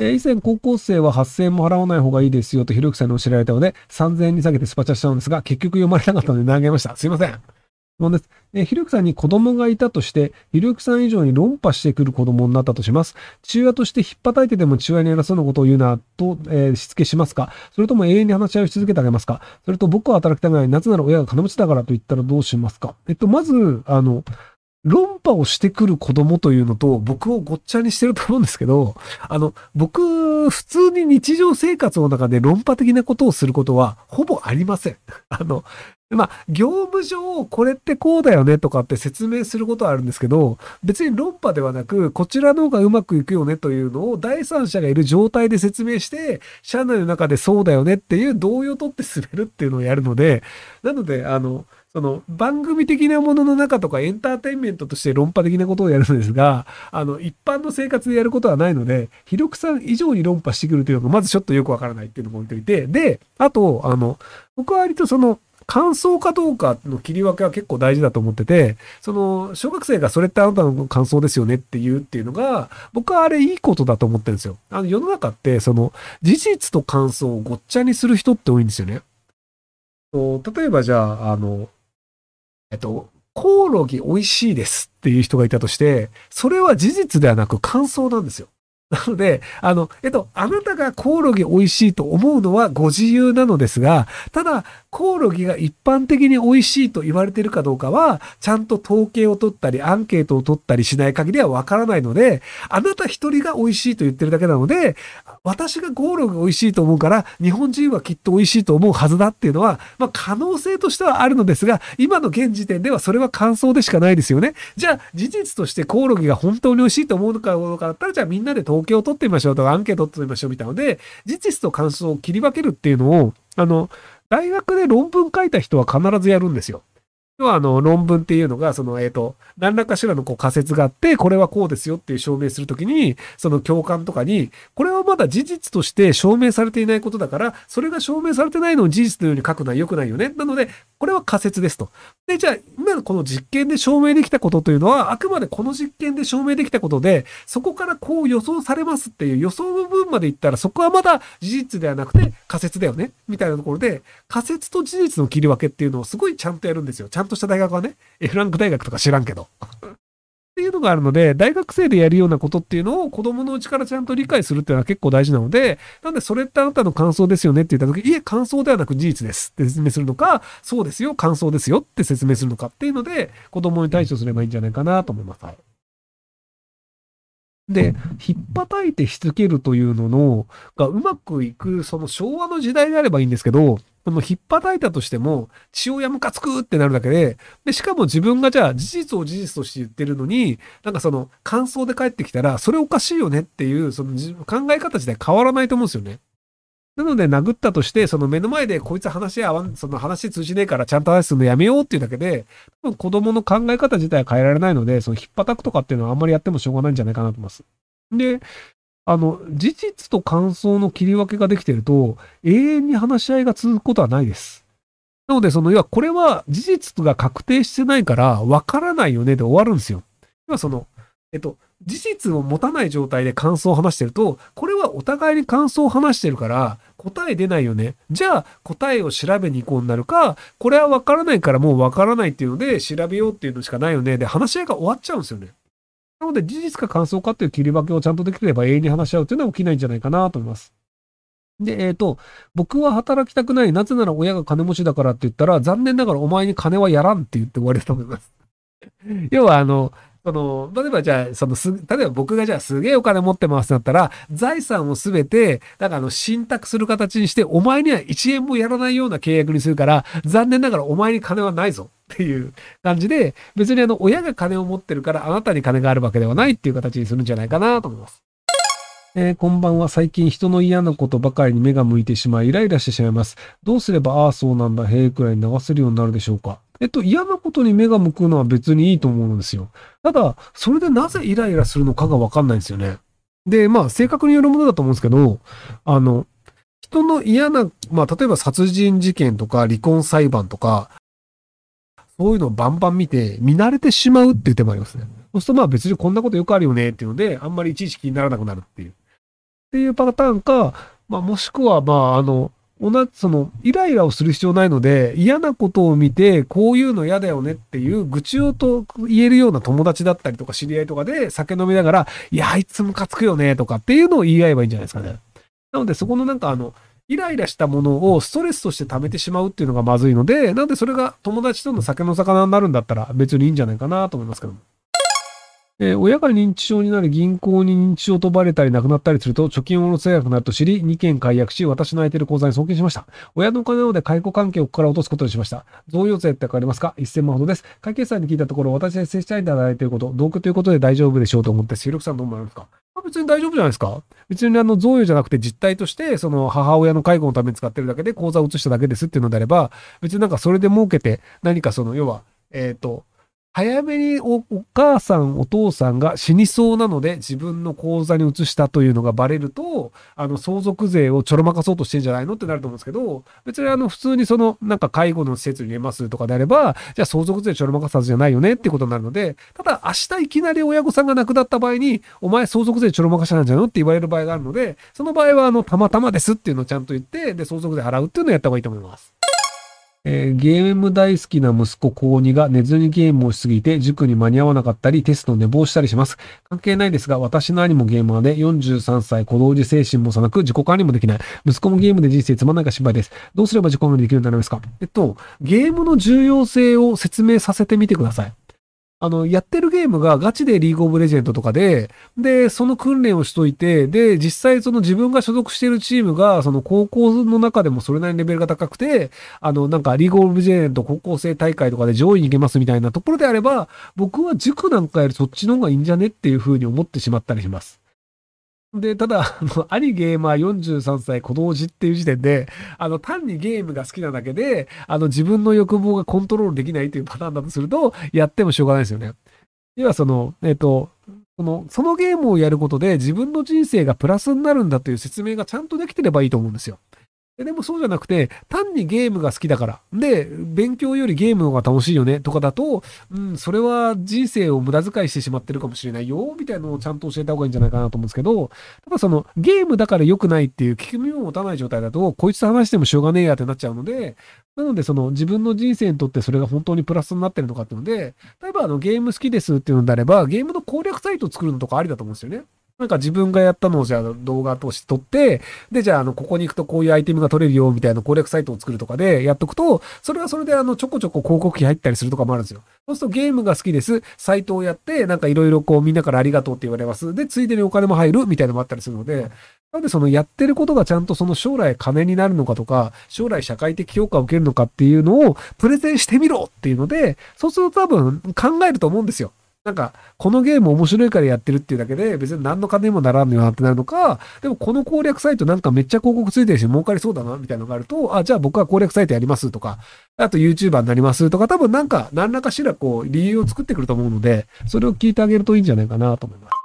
えー以前高校生は8000円も払わない方がいいですよとひろゆきさんに教えられたので、3000円に下げてスパチャしたのですが、結局読まれなかったので投げました。すいません。問です。えーひろゆきさんに子供がいたとして、ひろゆきさん以上に論破してくる子供になったとします。父親として引っ叩いてでも父親に偉そうなことを言うなと、えーしつけしますかそれとも永遠に話し合いをし続けてあげますかそれと僕は働きたくない。なぜなら親が金持ちだからと言ったらどうしますかえっと、まず、あの、論破をしてくる子供というのと僕をごっちゃにしてると思うんですけど、あの、僕、普通に日常生活の中で論破的なことをすることはほぼありません。あの、まあ、業務上これってこうだよねとかって説明することはあるんですけど、別に論破ではなく、こちらの方がうまくいくよねというのを第三者がいる状態で説明して、社内の中でそうだよねっていう同意を取って進めるっていうのをやるので、なので、あの、その番組的なものの中とかエンターテインメントとして論破的なことをやるんですが、あの、一般の生活でやることはないので、ひろくさん以上に論破してくるというのがまずちょっとよくわからないっていうのも置いといて、で、あと、あの、僕は割とその、感想かどうかの切り分けは結構大事だと思ってて、その、小学生がそれってあなたの感想ですよねって言うっていうのが、僕はあれいいことだと思ってるんですよ。あの、世の中って、その、事実と感想をごっちゃにする人って多いんですよね。例えばじゃあ、あの、えっと、コオロギ美味しいですっていう人がいたとして、それは事実ではなく感想なんですよ。なので、あの、えっと、あなたがコオロギ美味しいと思うのはご自由なのですが、ただ、コオロギが一般的に美味しいと言われているかどうかは、ちゃんと統計を取ったり、アンケートを取ったりしない限りはわからないので、あなた一人が美味しいと言ってるだけなので、私がコオロギが美味しいと思うから、日本人はきっと美味しいと思うはずだっていうのは、まあ可能性としてはあるのですが、今の現時点ではそれは感想でしかないですよね。じゃあ、事実としてコオロギが本当に美味しいと思うのかどうかだったら、じゃあみんなで統計を取ってみましょうとか、アンケートを取ってみましょうみたいなので、事実と感想を切り分けるっていうのを、あの、大学で論文書いた人は必ずやるんですよ。要はあの論文っていうのが、その、えっ、と、何らかしらのこう仮説があって、これはこうですよっていう証明するときに、その教官とかに、これはまだ事実として証明されていないことだから、それが証明されてないのを事実のように書くのは良くないよね。なので、これは仮説ですと。で、じゃあ、今のこの実験で証明できたことというのは、あくまでこの実験で証明できたことで、そこからこう予想されますっていう予想部分までいったら、そこはまだ事実ではなくて仮説だよね。みたいなところで、仮説と事実の切り分けっていうのをすごいちゃんとやるんですよ。ちゃんんとした大学はね。F ランク大学とか知らんけど。っていうのがあるので、大学生でやるようなことっていうのを子供のうちからちゃんと理解するっていうのは結構大事なので、なんでそれってあなたの感想ですよねって言った時、いえ、感想ではなく事実ですって説明するのか、そうですよ、感想ですよって説明するのかっていうので、子供に対処すればいいんじゃないかなと思います。はいで、引っ叩いてしつけるというのの、がうまくいく、その昭和の時代であればいいんですけど、その引っ叩いたとしても、父親ムカつくってなるだけで、で、しかも自分がじゃあ事実を事実として言ってるのに、なんかその感想で返ってきたら、それおかしいよねっていう、その考え方自体変わらないと思うんですよね。なので殴ったとして、その目の前でこいつ話合わん、その話通じねえからちゃんと話すのやめようっていうだけで、多分子供の考え方自体は変えられないので、その引っ叩くとかっていうのはあんまりやってもしょうがないんじゃないかなと思います。で、あの、事実と感想の切り分けができてると、永遠に話し合いが続くことはないです。なので、その、要はこれは事実が確定してないから、わからないよねで終わるんですよ。要はその、えっと、事実を持たない状態で感想を話してると、これはお互いに感想を話してるから、答え出ないよね。じゃあ、答えを調べに行こうになるか、これはわからないからもうわからないっていうので、調べようっていうのしかないよね。で、話し合いが終わっちゃうんですよね。なので、事実か感想かっていう切り分けをちゃんとできれば永遠に話し合うっていうのは起きないんじゃないかなと思います。で、えっ、と、僕は働きたくない。なぜなら親が金持ちだからって言ったら、残念ながらお前に金はやらんって言って終わりだと思います。要は、あの、その、例えばじゃあ、そのす、例えば僕がじゃあすげえお金持ってますってなったら、財産をすべて、なんかあの、信託する形にして、お前には1円もやらないような契約にするから、残念ながらお前に金はないぞっていう感じで、別にあの、親が金を持ってるから、あなたに金があるわけではないっていう形にするんじゃないかなと思います。えーこんばんは。最近人の嫌なことばかりに目が向いてしまい、イライラしてしまいます。どうすれば、ああ、そうなんだ、へえくらいに流せるようになるでしょうか？えっと、嫌なことに目が向くのは別にいいと思うんですよ。ただ、それでなぜイライラするのかがわかんないんですよね。で、まあ、性格によるものだと思うんですけど、あの、人の嫌な、まあ、例えば殺人事件とか離婚裁判とか、そういうのをバンバン見て、見慣れてしまうっていう手もありますね。そうするとまあ別にこんなことよくあるよねっていうので、あんまりいちいち気にならなくなるっていう。っていうパターンか、まあ、もしくは、まあ、あの、同じ、その、イライラをする必要ないので、嫌なことを見て、こういうの嫌だよねっていう愚痴をと言えるような友達だったりとか知り合いとかで酒飲みながら、いや、あいつムカつくよねとかっていうのを言い合えばいいんじゃないですかね。なので、そこのなんかあの、イライラしたものをストレスとして溜めてしまうっていうのがまずいので、なんでそれが友達との酒の魚になるんだったら別にいいんじゃないかなと思いますけども。えー、親が認知症になり銀行に認知症とばれたり亡くなったりすると貯金を下ろせなくなると知り2件解約し私の空いてる口座に送金しました。親のお金なので解雇関係をここから落とすことにしました。贈与税ってわかりますか ?1000 万ほどです。会計さんに聞いたところ私が接したいいただいていること、同居ということで大丈夫でしょうと思って、収録さんどう思いますか？別に大丈夫じゃないですか別にあの贈与じゃなくて実態としてその母親の介護のために使ってるだけで口座を移しただけですっていうのであれば別になんかそれで儲けて何かその要はえっ、と早めにお母さん、お父さんが死にそうなので自分の口座に移したというのがバレると、あの、相続税をちょろまかそうとしてんじゃないのってなると思うんですけど、別にあの、普通にその、なんか介護の施設に入れますとかであれば、じゃあ相続税ちょろまかさずじゃないよねってことになるので、ただ明日いきなり親御さんが亡くなった場合に、お前相続税ちょろまかしなんじゃないのって言われる場合があるので、その場合はあの、たまたまですっていうのをちゃんと言って、で、相続税払うっていうのをやった方がいいと思います。えー、ゲーム大好きな息子高2が寝ずにゲームをしすぎて塾に間に合わなかったりテストを寝坊したりします。関係ないですが、私の兄もゲーマーで43歳、小同時精神もさなく自己管理もできない。息子もゲームで人生つまんないか心配です。どうすれば自己管理できるようになりますか？えっと、ゲームの重要性を説明させてみてください。あの、やってるゲームがガチでリーグオブレジェンドとかで、で、その訓練をしといて、で、実際その自分が所属しているチームが、その高校の中でもそれなりにレベルが高くて、あの、なんかリーグオブレジェンド高校生大会とかで上位に行けますみたいなところであれば、僕は塾なんかよりそっちの方がいいんじゃねっていうふうに思ってしまったりします。で、ただ、あの、兄ゲーマー43歳子同時っていう時点で、あの、単にゲームが好きなだけで、あの、自分の欲望がコントロールできないというパターンだとすると、やってもしょうがないですよね。要はその、えっ、ー、と、その、そのゲームをやることで自分の人生がプラスになるんだという説明がちゃんとできてればいいと思うんですよ。でもそうじゃなくて、単にゲームが好きだから。で、勉強よりゲームの方が楽しいよねとかだと、うん、それは人生を無駄遣いしてしまってるかもしれないよ、みたいなのをちゃんと教えた方がいいんじゃないかなと思うんですけど、ただそのゲームだから良くないっていう聞き耳を持たない状態だと、こいつと話してもしょうがねえやってなっちゃうので、なのでその自分の人生にとってそれが本当にプラスになってるのかっていうので、例えばあのゲーム好きですっていうのであれば、ゲームの攻略サイトを作るのとかありだと思うんですよね。なんか自分がやったのをじゃあ動画として撮って、で、じゃあ、あの、ここに行くとこういうアイテムが取れるよ、みたいな攻略サイトを作るとかでやっとくと、それはそれであの、ちょこちょこ広告費入ったりするとかもあるんですよ。そうするとゲームが好きです。サイトをやって、なんかいろいろこうみんなからありがとうって言われます。で、ついでにお金も入るみたいなのもあったりするので、なんでそのやってることがちゃんとその将来金になるのかとか、将来社会的評価を受けるのかっていうのをプレゼンしてみろっていうので、そうすると多分考えると思うんですよ。なんか、このゲーム面白いからやってるっていうだけで、別に何の金にもならんのよなってなるのか、でもこの攻略サイトなんかめっちゃ広告ついてるし、儲かりそうだな、みたいなのがあると、あ、じゃあ僕は攻略サイトやりますとか、あと YouTuber になりますとか、多分なんか、何らかしらこう、理由を作ってくると思うので、それを聞いてあげるといいんじゃないかなと思います。